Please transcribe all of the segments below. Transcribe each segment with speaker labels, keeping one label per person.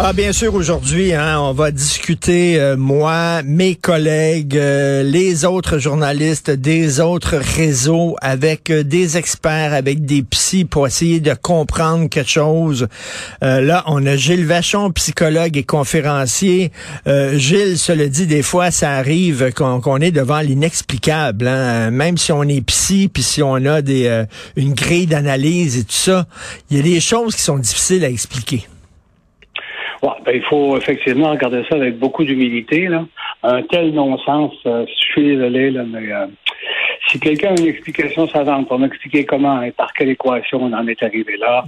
Speaker 1: Ah, bien sûr, aujourd'hui, hein, on va discuter, euh, moi, mes collègues, euh, les autres journalistes des autres réseaux, avec euh, des experts, avec des psys pour essayer de comprendre quelque chose. là, on a Gilles Vachon, psychologue et conférencier. Gilles, se le dit, des fois, ça arrive qu'on est devant l'inexplicable. Hein? Même si on est psy, puis si on a des une grille d'analyse et tout ça, il y a des choses qui sont difficiles à expliquer.
Speaker 2: Ouais, ben, il faut effectivement regarder ça avec beaucoup d'humilité. Un tel non-sens, euh, je suis désolé, là, mais euh, si quelqu'un a une explication savante pour m'expliquer comment et par quelle équation on en est arrivé là,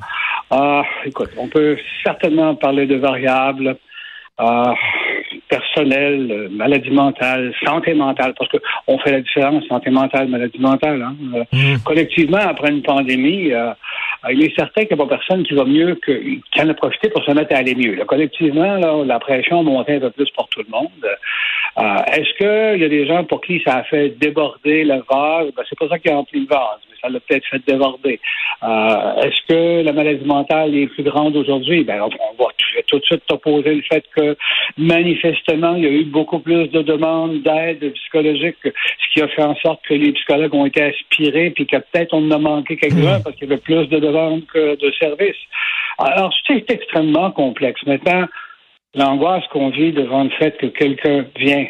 Speaker 2: ah, écoute, on peut certainement parler de variables. Euh, personnelles, maladie mentale, santé mentale, parce que on fait la différence santé mentale, maladie mentale. Hein. Mmh. Collectivement, après une pandémie, euh, il est certain qu'il n'y a pas personne qui va mieux que, qui en a profité pour se mettre à aller mieux. collectivement, là, la pression monté un peu plus pour tout le monde. Euh, est-ce qu'il y a des gens pour qui ça a fait déborder le vase? Ben, c'est pas ça qui a rempli le vase, ça l'a peut-être fait déborder. Euh, est-ce que la maladie mentale est plus grande aujourd'hui? Ben, on, va tout de suite t'opposer le fait que manifestement, il y a eu beaucoup plus de demandes d'aide psychologique, ce qui a fait en sorte que les psychologues ont été aspirés, puis que peut-être on en a manqué quelques-uns hmm. parce qu'il y avait plus de demandes que de services. Alors, c'est extrêmement complexe. Maintenant, l'angoisse qu'on vit devant le fait que quelqu'un vient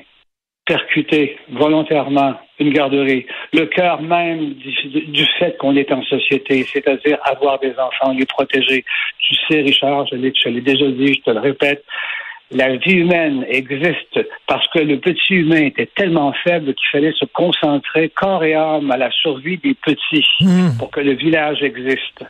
Speaker 2: percuter volontairement une garderie, le cœur même du, fait qu'on est en société, c'est-à-dire avoir des enfants, les protéger. Tu sais, Richard, je l'ai déjà dit, je te le répète, la vie humaine existe parce que le petit humain était tellement faible qu'il fallait se concentrer corps et âme à la survie des petits hmm. pour que le village existe.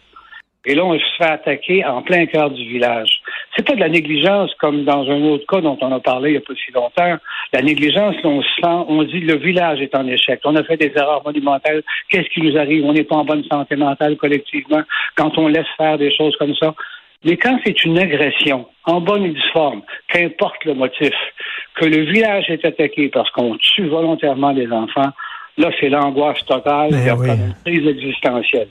Speaker 2: Et là, on se fait attaquer en plein cœur du village. C'est pas de la négligence comme dans un autre cas dont on a parlé il n'y a pas si longtemps. La négligence, on sent, on dit le village est en échec. On a fait des erreurs monumentales. Qu'est-ce qui nous arrive? On n'est pas en bonne santé mentale collectivement quand on laisse faire des choses comme ça. Mais quand c'est une agression, en bonne et due forme, qu'importe le motif, que le village est attaqué parce qu'on tue volontairement des enfants, Là, c'est l'angoisse totale, il y a une crise existentielle.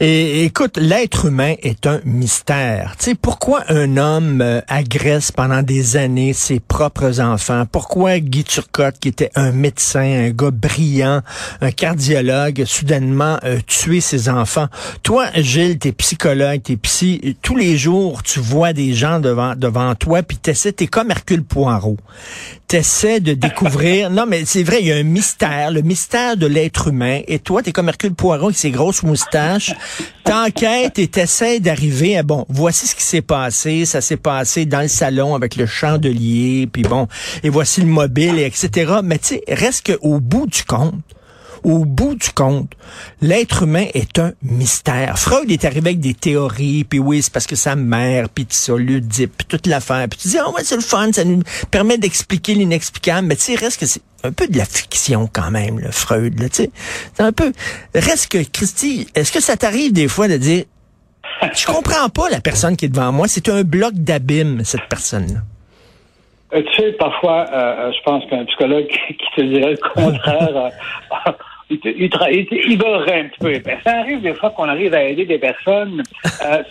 Speaker 1: Et écoute, l'être humain est un mystère. Tu sais, pourquoi un homme euh, agresse pendant des années ses propres enfants? Pourquoi Guy Turcotte, qui était un médecin, un gars brillant, un cardiologue, soudainement euh, tuer ses enfants? Toi, Gilles, t'es psychologue, t'es psy, tous les jours, tu vois des gens devant, devant toi, puis t'essaies, t'es comme Hercule Poirot. T'essaies de découvrir, non, mais c'est vrai, il y a un mystère, le mystère de l'être humain. Et toi, t'es comme Hercule Poirot avec ses grosses moustaches. T'enquêtes et t'essaies d'arriver à, bon, voici ce qui s'est passé. Ça s'est passé dans le salon avec le chandelier, puis bon, et voici le mobile, et etc. Mais tu sais, reste qu'au bout du compte, au bout du compte, l'être humain est un mystère. Freud est arrivé avec des théories, puis oui, c'est parce que sa mère, puis tout ça, l'Oedipe, puis toute l'affaire. Puis tu dis, oh ouais, c'est le fun, ça nous permet d'expliquer l'inexplicable. Mais tu sais, reste que c'est un peu de la fiction quand même, le Freud, tu sais. C'est un peu... Reste que, Christy, est-ce que ça t'arrive des fois de dire, je comprends pas la personne qui est devant moi, c'est un bloc d'abîme, cette personne-là?
Speaker 2: Euh, tu sais, parfois, euh, euh, je pense qu'un psychologue qui te dirait le contraire, il, il, un petit peu épais. Ça arrive des fois qu'on arrive à aider des personnes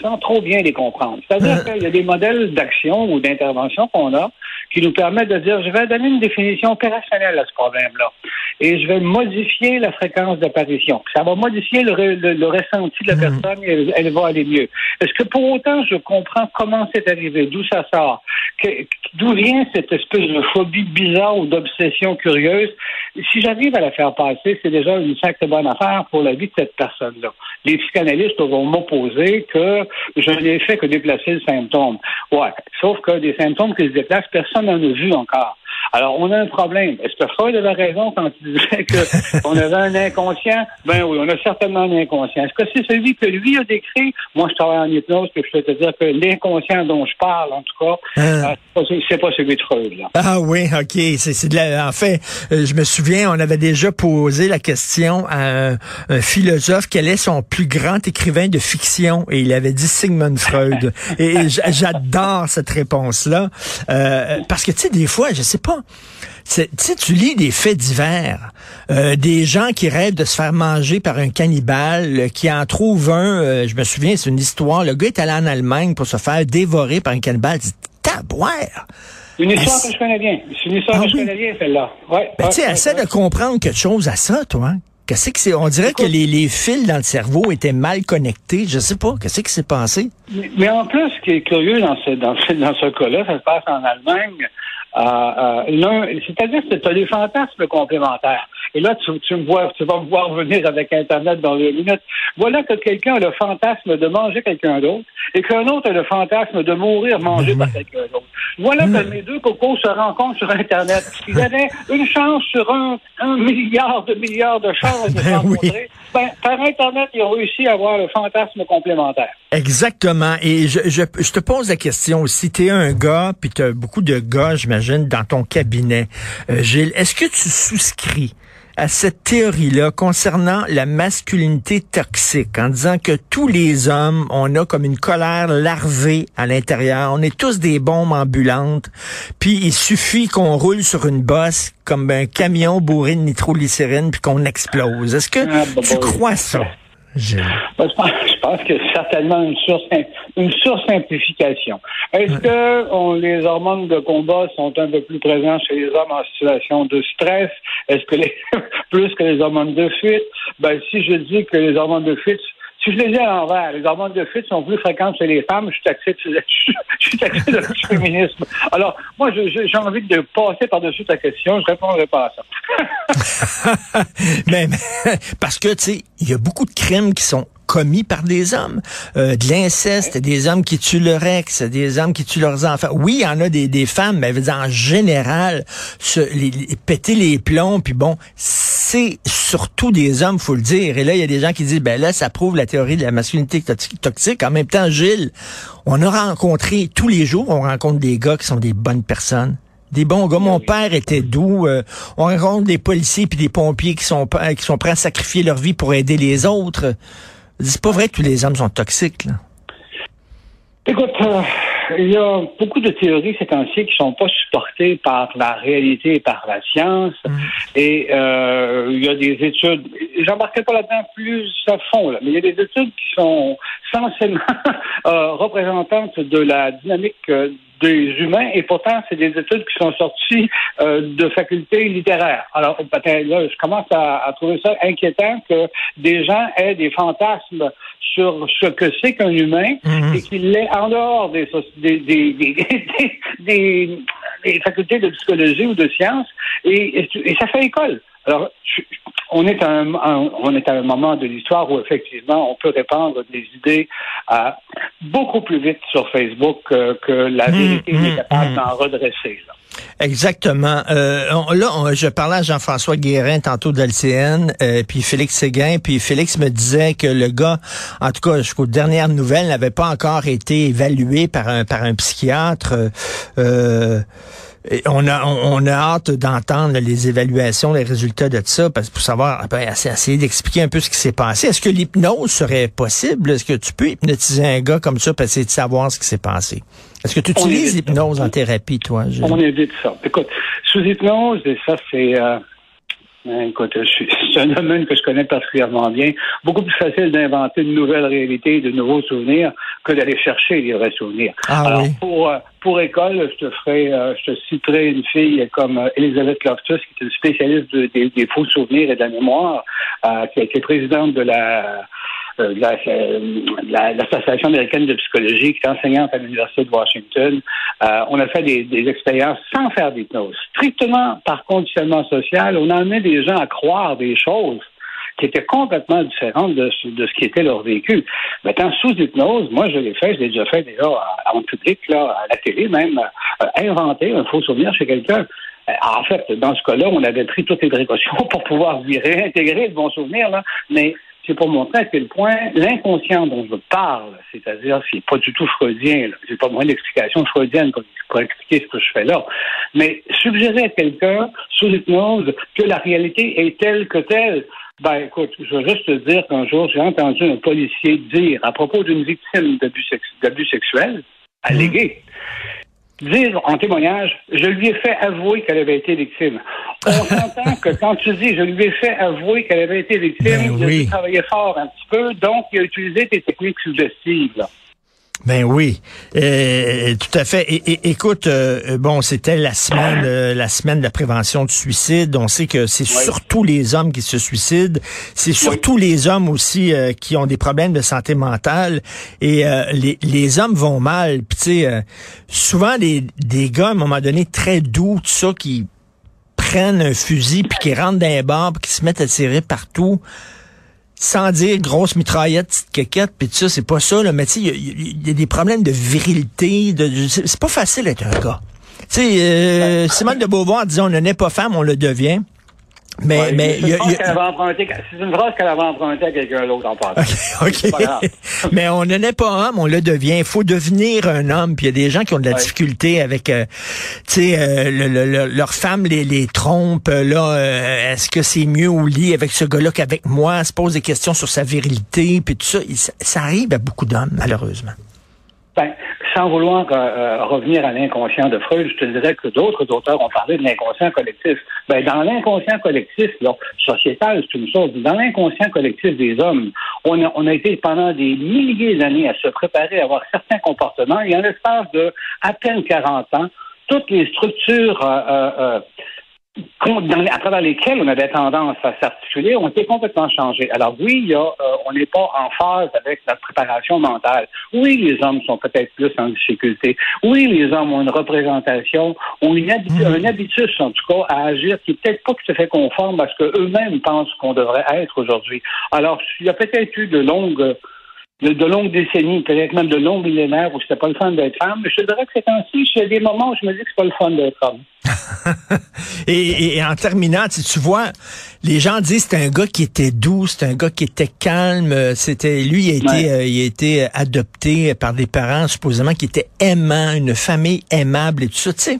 Speaker 2: sans trop bien les comprendre. C'est-à-dire qu'il y a des modèles d'action ou d'intervention qu'on a qui nous permet de dire, je vais donner une définition opérationnelle à ce problème-là. Et je vais modifier la fréquence d'apparition. Ça va modifier le, le, ressenti de la mhm. personne et elle, va aller mieux. Est-ce que pour autant, je comprends comment c'est arrivé, d'où ça sort, d'où vient cette espèce de phobie bizarre ou d'obsession curieuse? Si j'arrive à la faire passer, c'est déjà une sacrée bonne affaire pour la vie de cette personne-là. Les psychanalystes vont m'opposer que je n'ai fait que déplacer le symptôme. Ouais. Sauf que des symptômes qui se déplacent, personne n'en a vu encore. Alors, on a un problème. Est-ce que Freud avait raison quand il disait qu'on avait un inconscient? Ben oui, on a certainement un inconscient. Est-ce que c'est celui que lui a décrit? Moi, je travaille en hypnose, puis je peux te dire que l'inconscient dont je parle, en tout cas, ah. euh, c'est pas celui de Freud. Là.
Speaker 1: Ah oui, OK. C'est, de la... En fait, euh, je me souviens, on avait déjà posé la question à un, philosophe quel est son plus grand écrivain de fiction, et il avait dit Sigmund Freud. et j'adore cette réponse-là, euh, parce que, tu sais, des fois, je sais pas, tu sais, tu lis des faits divers, euh, des gens qui rêvent de se faire manger par un cannibale, euh, qui en trouvent un, euh, je me souviens, c'est une histoire, le gars est allé en Allemagne pour se faire dévorer par un cannibale, dit, taboire!
Speaker 2: Une histoire que je connais bien. C'est une histoire ah que je connais bien, celle-là. Ouais,
Speaker 1: ben, tu sais, essaie de comprendre quelque chose à ça, toi. Qu'est-ce que c'est? On dirait que les, les, fils dans le cerveau étaient mal connectés. Je sais pas. Qu'est-ce qui s'est passé?
Speaker 2: Mais, en plus, ce qui est curieux dans ce, dans ce, dans ce cas-là, ça se passe en Allemagne. Euh, euh, c'est-à-dire que tu as des fantasmes complémentaires. Et là, tu, tu, me vois, tu vas me voir venir avec Internet dans deux minutes. Voilà que quelqu'un a le fantasme de manger quelqu'un d'autre et qu'un autre a le fantasme de mourir mangé par quelqu'un d'autre. Voilà que mes deux cocos se rencontrent sur Internet. Ils avaient une chance sur un, un milliard de milliards de chances de se ben rencontrer. Ben, par Internet, ils ont réussi à avoir le fantasme complémentaire.
Speaker 1: Exactement. Et je, je, je te pose la question aussi. Tu es un gars, puis tu as beaucoup de gars, j'imagine, dans ton cabinet. Euh, Gilles, est-ce que tu souscris à cette théorie-là concernant la masculinité toxique, en disant que tous les hommes, on a comme une colère larvée à l'intérieur, on est tous des bombes ambulantes, puis il suffit qu'on roule sur une bosse comme un camion bourré de nitroglycérine puis qu'on explose. Est-ce que ah, tu crois ça?
Speaker 2: Je... je pense que c'est certainement une, sur, une sursimplification. Est-ce que on, les hormones de combat sont un peu plus présentes chez les hommes en situation de stress? Est-ce que les plus que les hormones de fuite? Ben, si je dis que les hormones de fuite si je les ai à l'envers, les hormones de fuite sont plus fréquentes chez les femmes, je suis taxé de, je suis taxé de féminisme. Alors, moi, j'ai envie de passer par-dessus ta question, je répondrai pas à
Speaker 1: ça. mais, parce que, tu sais, il y a beaucoup de crimes qui sont commis par des hommes. Euh, de l'inceste, des hommes qui tuent leur ex, des hommes qui tuent leurs enfants. Oui, il y en a des, des femmes, mais en général, se, les, péter les plombs, puis bon, c'est surtout des hommes, faut le dire. Et là, il y a des gens qui disent, ben là, ça prouve la théorie de la masculinité toxique. En même temps, Gilles, on a rencontré, tous les jours, on rencontre des gars qui sont des bonnes personnes des bons gars. Mon père était doux. Euh, on rencontre des policiers puis des pompiers qui sont qui sont prêts à sacrifier leur vie pour aider les autres. C'est pas vrai que tous les hommes sont toxiques, là.
Speaker 2: Écoute, euh, il y a beaucoup de théories ces temps-ci qui sont pas supportées par la réalité et par la science. Mm. Et euh, il y a des études, j'embarquerai pas là-dedans plus à fond, là, mais il y a des études qui sont censément euh, représentantes de la dynamique euh, des humains et pourtant c'est des études qui sont sorties euh, de facultés littéraires. Alors peut-être là, je commence à, à, trouver ça inquiétant que des gens aient des fantasmes sur ce que c'est qu'un humain mhm. et qu'il l'est en dehors des, des, des, des, facultés de psychologie ou de sciences et, et, ça fait école. Alors, on est, à un, on est à un moment de l'histoire où effectivement on peut répandre des idées euh, beaucoup plus vite sur Facebook que, la mhm, vérité n'est mhm, capable d'en redresser. Là.
Speaker 1: Exactement. Euh, là, je parlais à Jean-François Guérin tantôt de l'LCN, euh, puis Félix Séguin, puis Félix me disait que le gars, en tout cas jusqu'aux dernières nouvelles, n'avait pas encore été évalué par un par un psychiatre. Euh, on a on, a hâte d'entendre les évaluations, les résultats de ça, parce pour savoir, ben, essayer d'expliquer un peu ce qui s'est passé. Est-ce que l'hypnose serait possible? Est-ce que tu peux hypnotiser un gars comme ça pour essayer de savoir ce qui s'est passé? Est-ce que tu utilises l'hypnose en thérapie, toi
Speaker 2: On évite ça. Écoute, sous hypnose, et ça c'est euh, Écoute, c'est un domaine que je connais particulièrement bien. Beaucoup plus facile d'inventer de nouvelles réalités, de nouveaux souvenirs que d'aller chercher les vrais souvenirs. Ah, Alors, pour, euh, pour école, je te ferai, euh, je te citerai une fille comme euh, Elisabeth Loftus, qui est une spécialiste des, faux souvenirs et de la mémoire, euh, qui a été présidente de la l'Association américaine de psychologie, qui est enseignante à l'Université de Washington. on a fait des, expériences sans faire d'hypnose. Strictement par conditionnement social, on a amené des gens à croire des choses qui étaient complètement différentes de, ce qui était leur vécu. Maintenant, sous hypnose, moi, je l'ai fait, je l'ai déjà fait déjà en public, là, à la télé même, euh, inventer un faux souvenir chez quelqu'un. Euh, en fait, dans ce cas-là, on avait pris toutes les précautions pour pouvoir lui réintégrer le bon souvenir, là, mais c'est pour montrer à quel point l'inconscient dont je parle, c'est-à-dire c'est pas du tout freudien, j'ai pas moins d'explication freudienne pour, expliquer ce que je fais là, mais suggérer à quelqu'un sous hypnose que la réalité est telle que telle, ben, écoute, je veux juste te dire qu'un jour, j'ai entendu un policier dire, à propos d'une victime d'abus sexuels, allégué, dire en témoignage, je lui ai fait avouer qu'elle avait été victime. On s'entend que quand tu dis, je lui ai fait avouer qu'elle avait été victime, ben il a travaillé fort un petit peu, donc il a utilisé tes techniques suggestives.
Speaker 1: Ben oui, euh, tout à fait. Écoute, euh, bon, c'était la semaine, euh, la semaine de la prévention du suicide. On sait que c'est surtout les hommes qui se suicident. C'est surtout les hommes aussi qui ont des problèmes de santé mentale. Et les, les hommes vont mal. Puis tu sais, souvent des, des gars à un moment donné très doux, tout ça, qui prennent un fusil puis qui rentrent dans les bars, puis qui se mettent à tirer partout sans dire grosse mitraillette, petite quéquette, puis tout ça, c'est pas ça, là, mais tu sais, il y, a des problèmes de virilité, de, c'est pas facile d'être un gars. Tu sais, euh, Simone de Beauvoir disait on n'est pas femme, on le devient. Mais, mais,
Speaker 2: c'est une phrase qu'elle avait empruntée à quelqu'un d'autre en passant.
Speaker 1: OK. mais on n'en est pas homme, on le devient. Il faut devenir un homme. Puis il y a des gens qui ont de la difficulté avec, euh, tu sais, euh, leur femme les, les trompe. Là, euh, est-ce que c'est mieux au lit avec ce gars-là qu'avec moi? Se pose des questions sur sa virilité. Puis tout ça, ça arrive à beaucoup d'hommes, malheureusement.
Speaker 2: Ben, sans vouloir euh, euh, revenir à l'inconscient de Freud, je te dirais que d'autres auteurs ont parlé de l'inconscient collectif. Ben, dans l'inconscient collectif, sociétal, c'est une chose. Dans l'inconscient collectif des hommes, on a, on a été pendant des milliers d'années à se préparer à avoir certains comportements et en l'espace de à peine 40 ans, toutes les structures euh, à travers lesquels on avait tendance à s'articuler ont été complètement changés. Alors oui, il y a, euh, on n'est pas en phase avec la préparation mentale. Oui, les hommes sont peut-être plus en difficulté. Oui, les hommes ont une représentation, ont une mmh. un habitus en tout cas à agir qui peut-être pas tout à fait conforme à ce qu'eux-mêmes pensent qu'on devrait être aujourd'hui. Alors, il y a peut-être eu de longues de, longues décennies, peut-être même de longs millénaires où c'était pas le fun d'être femme. Mais je dirais que c'est ainsi, il y a des moments où je me dis que c'est pas le fun d'être homme.
Speaker 1: et, en terminant, tu, vois, les gens disent c'est un gars qui était doux, c'est un gars qui était calme, c'était lui il a été euh, il a été adopté par des parents supposément qui étaient aimants, une famille aimable et tout ça, tu sais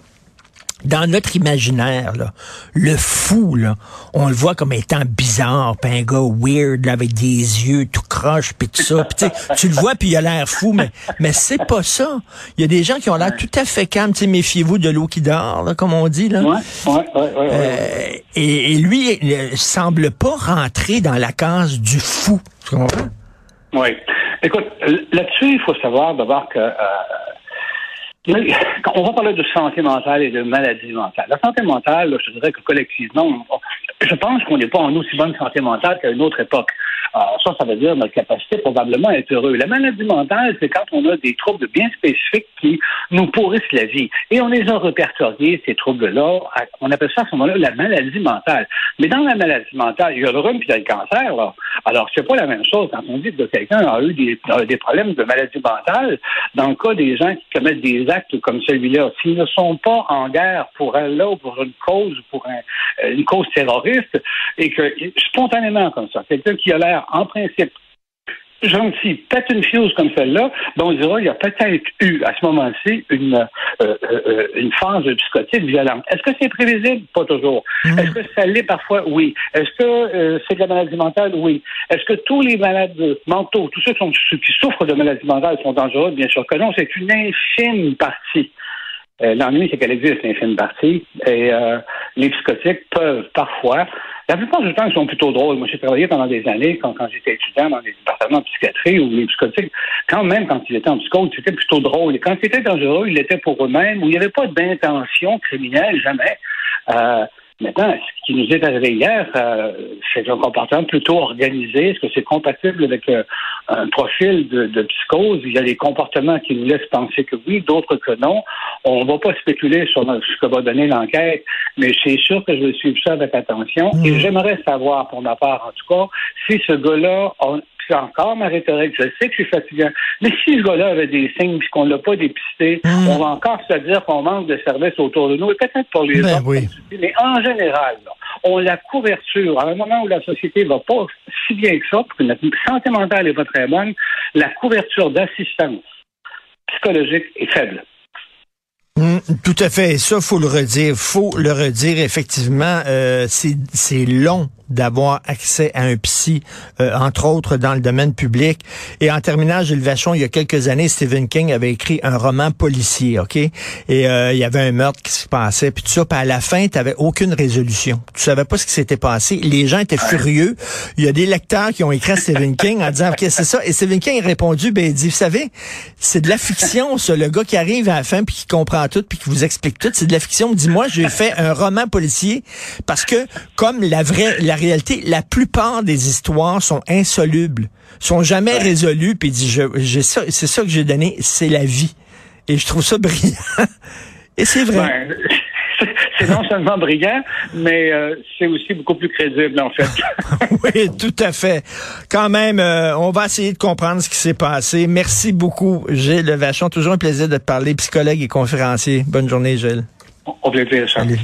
Speaker 1: dans notre imaginaire, là, le fou, là, on le voit comme étant bizarre, pis un gars weird, avec des yeux tout croche, puis tout ça. Pis, tu le vois, puis il a l'air fou, mais, mais c'est pas ça. Il y a des gens qui ont l'air tout à fait calmes. Méfiez-vous de l'eau qui dort, là, comme on dit. Là.
Speaker 2: Ouais, ouais, ouais,
Speaker 1: euh, et, lui, il semble pas rentrer dans la case du fou. Tu comprends?
Speaker 2: Oui. Écoute, là-dessus, il faut savoir d'abord que... Euh, on va parler de santé mentale et de maladie mentale. La santé mentale, je dirais que collectivement, je pense qu'on n'est pas en aussi bonne santé mentale qu'à une autre époque. Alors, ça, ça veut dire notre capacité probablement à être heureux. La maladie mentale, c'est quand on a des troubles bien spécifiques qui nous pourrissent la vie. Et on les a répertoriés, ces troubles-là. On appelle ça à ce moment-là la maladie mentale. Mais dans la maladie mentale, il y a le rhume puis il y a le cancer. Là. Alors, c'est pas la même chose quand on dit que quelqu'un a eu des, problèmes de maladie mentale. Dans le cas des gens qui commettent des actes comme celui-là, s'ils ne sont pas en guerre pour là ou pour une cause, pour une cause terroriste, et que spontanément comme ça, quelqu'un qui a l'air en principe gentil pète une fuse comme celle-là, ben on dira il y a peut-être eu à ce moment-ci une euh, euh, une phase psychotique violente. Est-ce que c'est prévisible? Pas toujours. Mm. Est-ce que ça l'est parfois? Oui. Est-ce que euh, c'est de la maladie mentale? Oui. Est-ce que tous les malades mentaux, tous ceux qui, sont, qui souffrent de maladie mentale sont dangereux? Bien sûr que non. C'est une infime partie. L'ennui, c'est qu'elle existe, l'infime partie. Et les psychotiques peuvent parfois La plupart du temps, ils sont plutôt drôles. Moi, j'ai travaillé pendant des années, quand, j'étais étudiant dans des départements de psychiatrie ou les psychotiques, quand même, quand ils étaient en psychose, c'était plutôt drôle. Et quand c'était dangereux, ils l'étaient pour eux-mêmes, où il n'y avait pas d'intention criminelle, jamais. Euh, Maintenant, ce qui nous est arrivé hier, euh, c'est un comportement plutôt organisé. Est-ce que c'est compatible avec euh, un profil de, psychose? Il y a des comportements qui nous laissent penser que oui, d'autres que non. On ne va pas spéculer sur ce que va donner l'enquête, mais c'est sûr que je vais suivre ça avec attention. Et mmh. j'aimerais savoir, pour ma part en tout cas, si ce gars-là a c'est encore ma rhétorique. Je sais que c'est fatigant. Mais si ce gars-là avait des signes et qu'on ne l'a pas dépisté, hmm. on va encore se dire qu'on manque de services autour de nous. Et peut-être pour les ben autres. Mais en général, on la couverture. À un moment où la société va pas si bien que ça, parce que notre santé mentale n'est pas très bonne, la couverture d'assistance psychologique est faible.
Speaker 1: Hmm, tout à fait. Ça, faut le redire. Faut le redire. Effectivement, euh, c'est long d'avoir accès à un psy, euh, entre autres dans le domaine public. Et en terminant, Gilles Vachon, il y a quelques années, Stephen King avait écrit un roman policier, OK? Et euh, il y avait un meurtre qui se passait, puis tout ça. Puis à la fin, tu n'avais aucune résolution. Tu savais pas ce qui s'était passé. Les gens étaient furieux. Il y a des lecteurs qui ont écrit à Stephen King en disant, OK, c'est ça. Et Stephen King a répondu, ben, il dit, vous savez, c'est de la fiction, ça. Le gars qui arrive à la fin, puis qui comprend tout, puis qui vous explique tout, c'est de la fiction. Dis-moi, j'ai fait un roman policier parce que, comme la vraie... réalité, la plupart des histoires sont insolubles, sont jamais résolues, puis dit, j'ai ça, c'est ça que j'ai donné, c'est la vie. Et je trouve ça brillant. Et c'est vrai.
Speaker 2: c'est non seulement brillant, mais euh, c'est aussi beaucoup plus crédible, en fait.
Speaker 1: oui, tout à fait. Quand même, euh, on va essayer de comprendre ce qui s'est passé. Merci beaucoup, Gilles Vachon. Toujours un plaisir de te parler, psychologue et conférencier. Bonne journée, Gilles.
Speaker 2: Au plaisir, Charles.